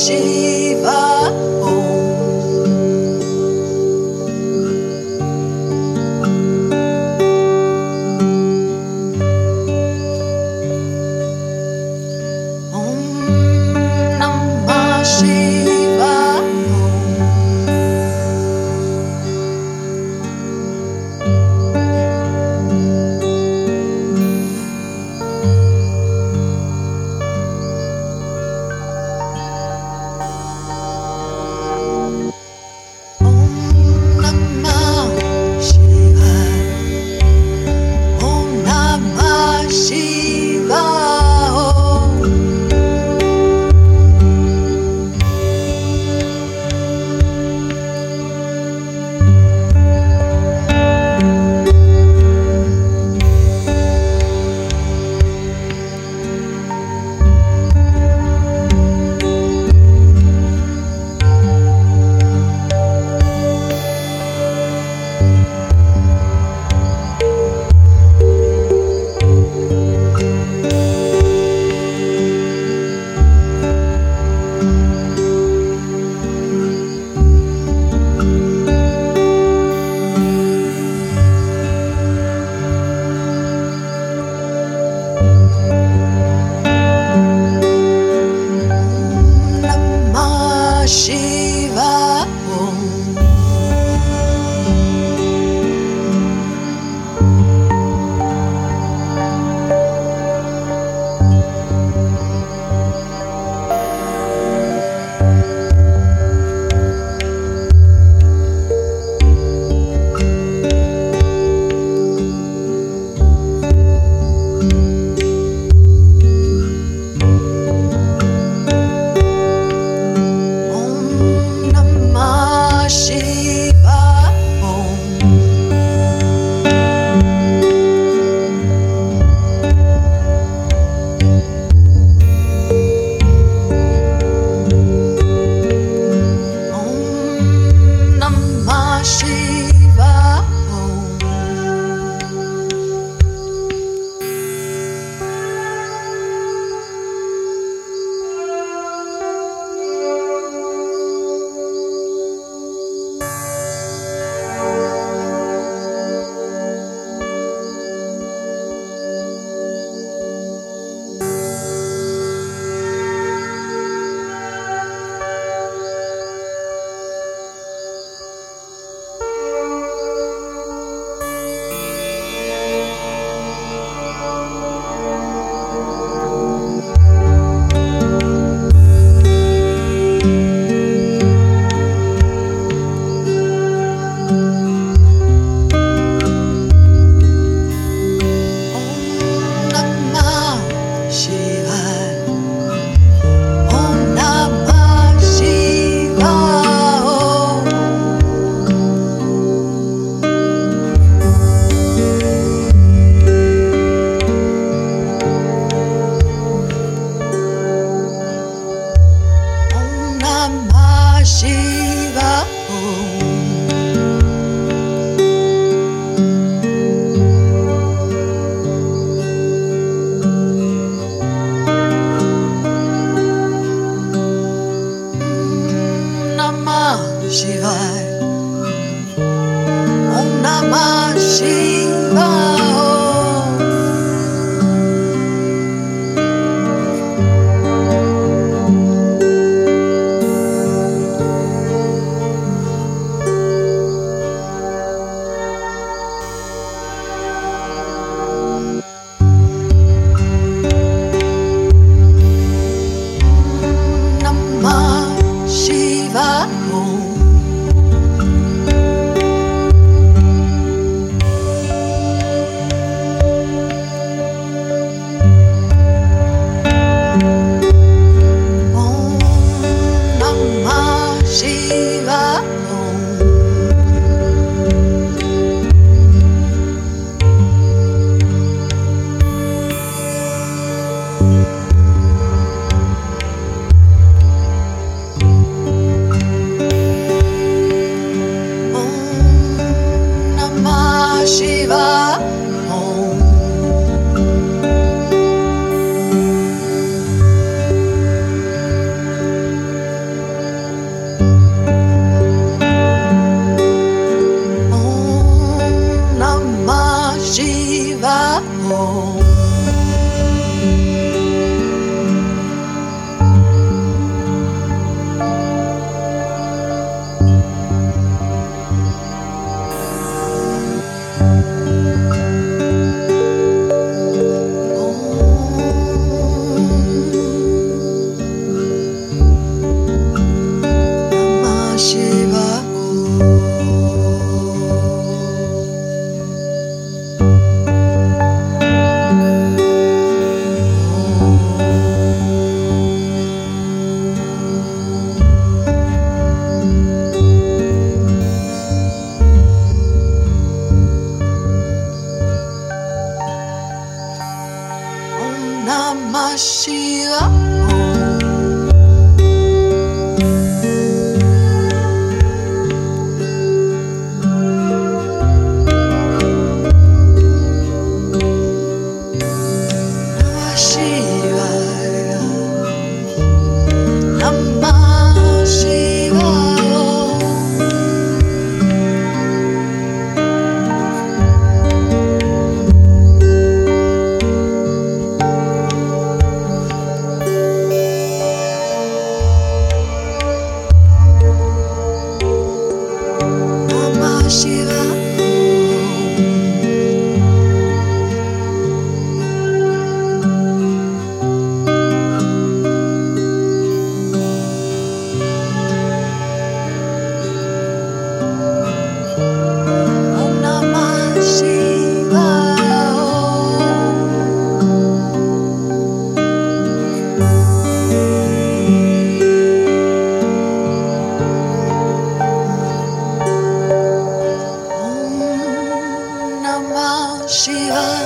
shit. 希望。